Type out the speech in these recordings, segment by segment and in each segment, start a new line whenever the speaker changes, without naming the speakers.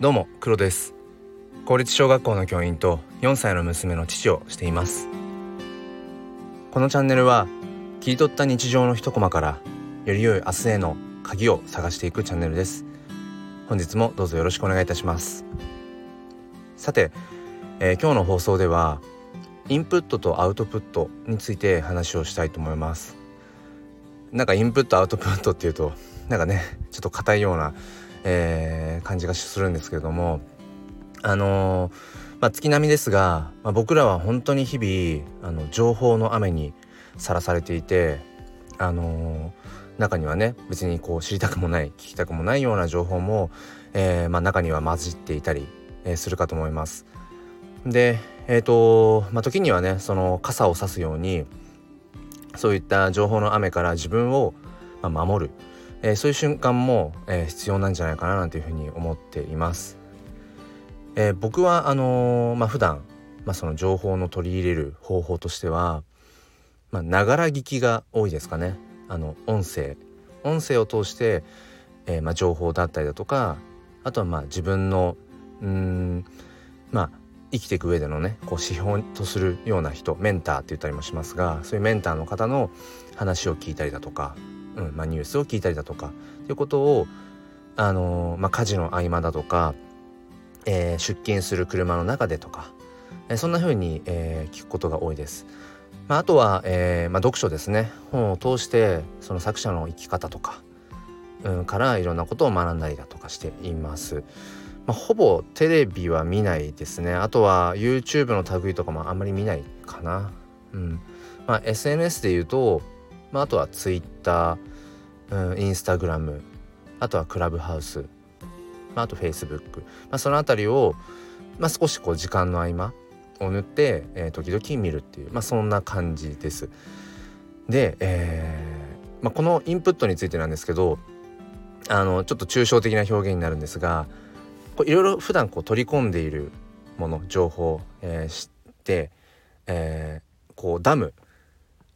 どうも黒です。公立小学校の教員と4歳の娘の父をしています。このチャンネルは切り取った日常の一コマからより良い明日への鍵を探していくチャンネルです。本日もどうぞよろしくお願いいたします。さて、えー、今日の放送ではインプットとアウトプットについて話をしたいと思います。なんかインプットアウトプットっていうとなんかねちょっと硬いような、えー、感じがするんですけれどもあのー、まあ、月並みですが、まあ、僕らは本当に日々あの情報の雨にさらされていてあのー、中にはね別にこう知りたくもない聞きたくもないような情報も、えーまあ、中には混じっていたり、え、するかと思います。でえ、ー、とまあ時にはねその傘を差すようにそういった情報の雨から自分を、守る、えー、そういう瞬間も、えー、必要なんじゃないかななんていうふうに思っています。えー、僕はあのー、まあ普段まあその情報の取り入れる方法としてはまながら聞きが多いですかね。あの音声音声を通して、えー、まあ情報だったりだとかあとはまあ自分のうんまあ生きていく上でのねこう指標とするような人メンターって言ったりもしますがそういうメンターの方の話を聞いたりだとか、うんまあ、ニュースを聞いたりだとかっていうことをあのー、まあ、家事の合間だとか、えー、出勤する車の中でとか、えー、そんな風に、えー、聞くことが多いです。まあ、あとは、えーまあ、読書ですね本を通してその作者の生き方とか、うん、からいろんなことを学んだりだとかしています。まあ、ほぼテレビは見ないですねあとは YouTube の類とかもあんまり見ないかなうんまあ SNS で言うと、まあ、あとは Twitter、うん、Instagram あとはクラブハウス、まあ、あと Facebook、まあ、その辺りを、まあ、少しこう時間の合間を縫って、えー、時々見るっていう、まあ、そんな感じです。で、えーまあ、このインプットについてなんですけどあのちょっと抽象的な表現になるんですがいろいろ普段こう取り込んでいるもの情報、えー、知って、えー、こうダム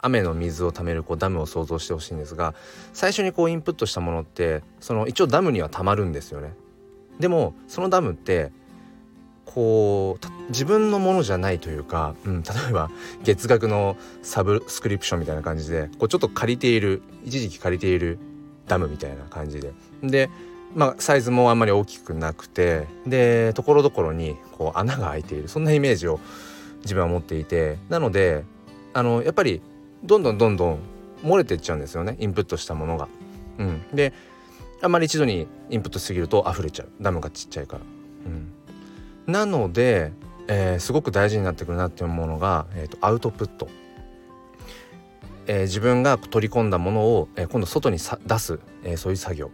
雨の水を貯めるこうダムを想像してほしいんですが最初にこうインプットしたものってその一応ダムにはたまるんですよね。でもそのダムってこう自分のものじゃないというか、うん、例えば月額のサブスクリプションみたいな感じでこうちょっと借りている一時期借りているダムみたいな感じで。でまあ、サイズもあんまり大きくなくてでところどころにこう穴が開いている。そんなイメージを自分は持っていて。なのであのやっぱりどんどんどんどん漏れてっちゃうんですよねインプットしたものが。うん、であまり一度にインプットしすぎると溢れちゃうダムがちっちゃいから。うん、なので、えー、すごく大事になってくるなっていうものが、えーと、アウトプット。えー、自分が取り込んだものを、えー、今度外にさ出す、えー、そういう作業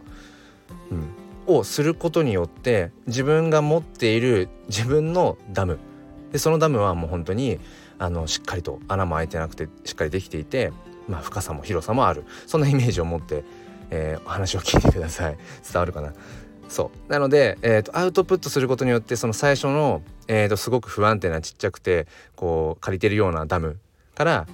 うん、をすることによって自分が持っている自分のダムでそのダムはもう本当にあのしっかりと穴も開いてなくてしっかりできていて、まあ、深さも広さもある。そんなイメージを持って、えー、お話を聞いてください。伝わるかな？そう。なので、えーと、アウトプットすることによってその最初の、えーと、すごく不安定なちっちゃくてこう借りてるようなダムから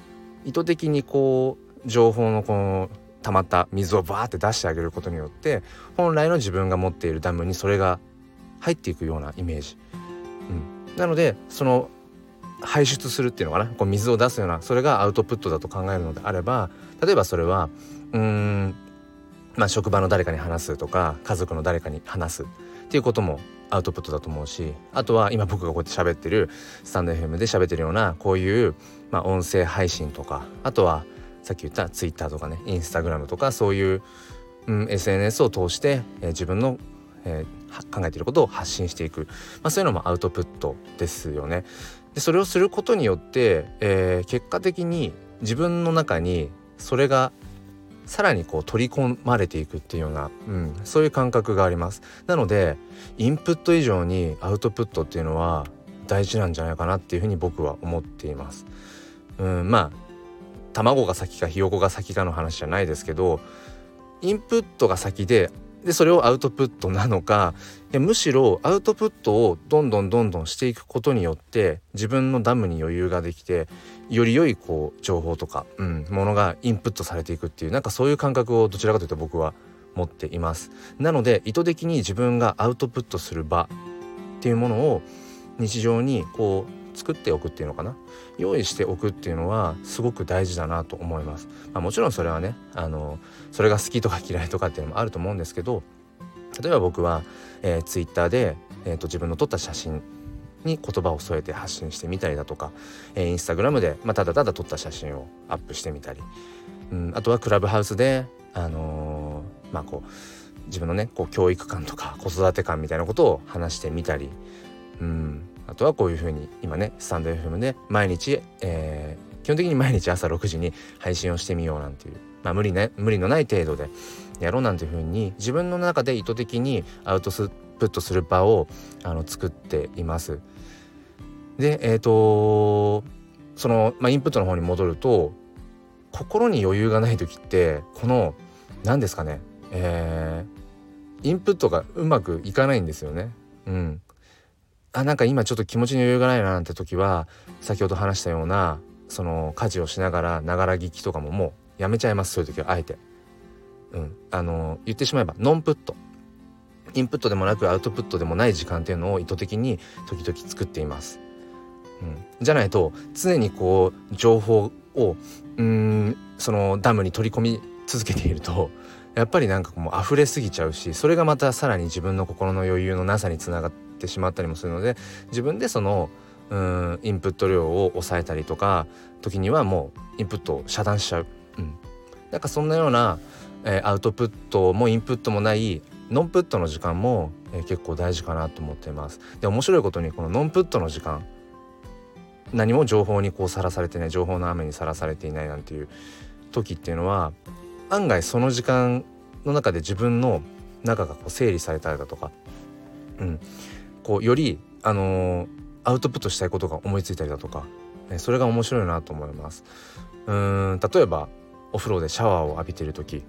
意図的にこう情報のこの溜まった水をバーって出してあげることによって本来の自分が持っているダムにそれが入っていくようなイメージ。うん、なのでその排出するっていうのかな？こう水を出すようなそれがアウトプットだと考えるのであれば例えばそれはうんまあ職場の誰かに話すとか家族の誰かに話すっていうこともアウトプットだと思うしあとは今僕がこうやって喋ってるスタンド FM で喋ってるようなこういう、まあ、音声配信とかあとはさっき言った Twitter とかね Instagram とかそういう、うん、SNS を通して、えー、自分の、えー、考えていることを発信していく、まあ、そういうのもアウトプットですよね。でそれをすることによって、えー、結果的に自分の中にそれがさらにこう取り込まれていくっていうような、うん、そういう感覚があります。なのでインプット以上にアウトプットっていうのは大事なんじゃないかなっていうふうに僕は思っています。うん、まあ卵が先かひよこが先かの話じゃないですけどインプットが先ででそれをアウトプットなのかいやむしろアウトプットをどんどんどんどんしていくことによって自分のダムに余裕ができてより良いこう情報とか、うん、ものがインプットされていくっていうなんかそういう感覚をどちらかというと僕は持っています。なので意図的に自分がアウトプットする場っていうものを日常にこう作っておくっていうのかな？用意しておくっていうのはすごく大事だなと思います、まあ、もちろんそれはねあのそれが好きとか嫌いとかっていうのもあると思うんですけど例えば僕は、えー、ツイッターで、えーと、自分の撮った写真に言葉を添えて発信してみたりだとか、えー、インスタグラムで、まあ、ただただ撮った写真をアップしてみたり、うん、あとはクラブハウスで、あのー、まあこう自分のねこう教育観とか子育て観みたいなことを話してみたり、うん、とはこういうふうに今ねスタンド FM で毎日、えー、基本的に毎日朝6時に配信をしてみようなんていう、まあ、無理,、ね、無理のない程度でやろうなんていうふうに自分の中で意図的にアウトプットする場をあの作っています。でえっ、ー、とその、まあ、インプットの方に戻ると心に余裕がない時ってこの何ですかねえー、インプットがうまくいかないんですよね。うん、あなんか今ちょっと気持ちに余裕がないななんて時は先ほど話したようなその家事をしながらながら聞きとかももうやめちゃいますそういう時はあえて。うん、あの言ってしまえばノンプットインプットでもなくアウトプットでもない時間っていうのを意図的に時々作っています。うん、じゃないと常にこう情報をうんそのダムに取り込み続けているとやっぱりなんかもう溢れすぎちゃうしそれがまたさらに自分の心の余裕のなさにつながっててしまったりもするので自分でそのうんインプット量を抑えたりとか時にはもうインプットを遮断しちゃう、うん、なんかそんなようなえー、アウトプットもインプットもないノンプットの時間も、えー、結構大事かなと思っています。で面白いことにこのノンプットの時間何も情報にこうさらされてない情報の雨にさらされていないなんていう時っていうのは案外その時間の中で自分の中がこう整理されたりだとか、うん、こうより、あの、アウトプットしたいことが思いついたりだとか、ね、それが面白いなと思います。うん例えばお風呂でシャワーを浴びてる時。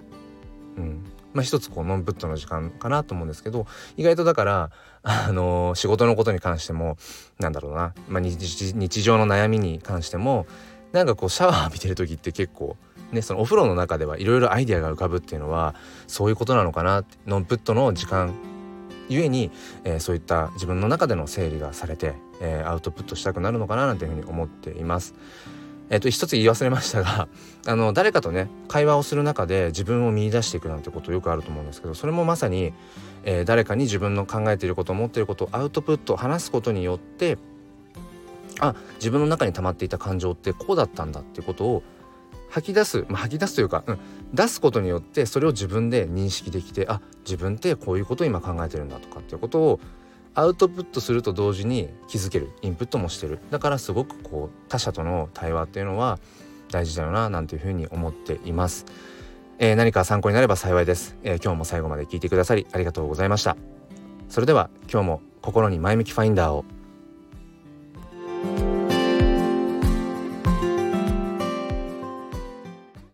うん。まあ、一つこうノンプットの時間かなと思うんですけど意外とだからあのー、仕事のことに関してもなんだろうな、まあ、日常の悩みに関してもなんかこうシャワー浴びてる時って結構ねそのお風呂の中ではいろいろアイデアが浮かぶっていうのはそういうことなのかなってノンプットの時間ゆえに、えー、そういった自分の中での整理がされて、えー、アウトプットしたくなるのかななんていうふうに思っています。えっと、一つ言い忘れましたが あの誰かとね会話をする中で自分を見出していくなんてことよくあると思うんですけどそれもまさに、えー、誰かに自分の考えていること思っていることをアウトプット話すことによってあ自分の中に溜まっていた感情ってこうだったんだっていうことを吐き出す、まあ、吐き出すというか、うん、出すことによってそれを自分で認識できてあ自分ってこういうことを今考えてるんだとかっていうことをアウトプットすると同時に気づけるインプットもしてる。だからすごくこう他者との対話っていうのは大事だよななんていうふうに思っています、えー、何か参考になれば幸いです、えー、今日も最後まで聞いてくださりありがとうございました。それでは今日も心に前向きファインダーを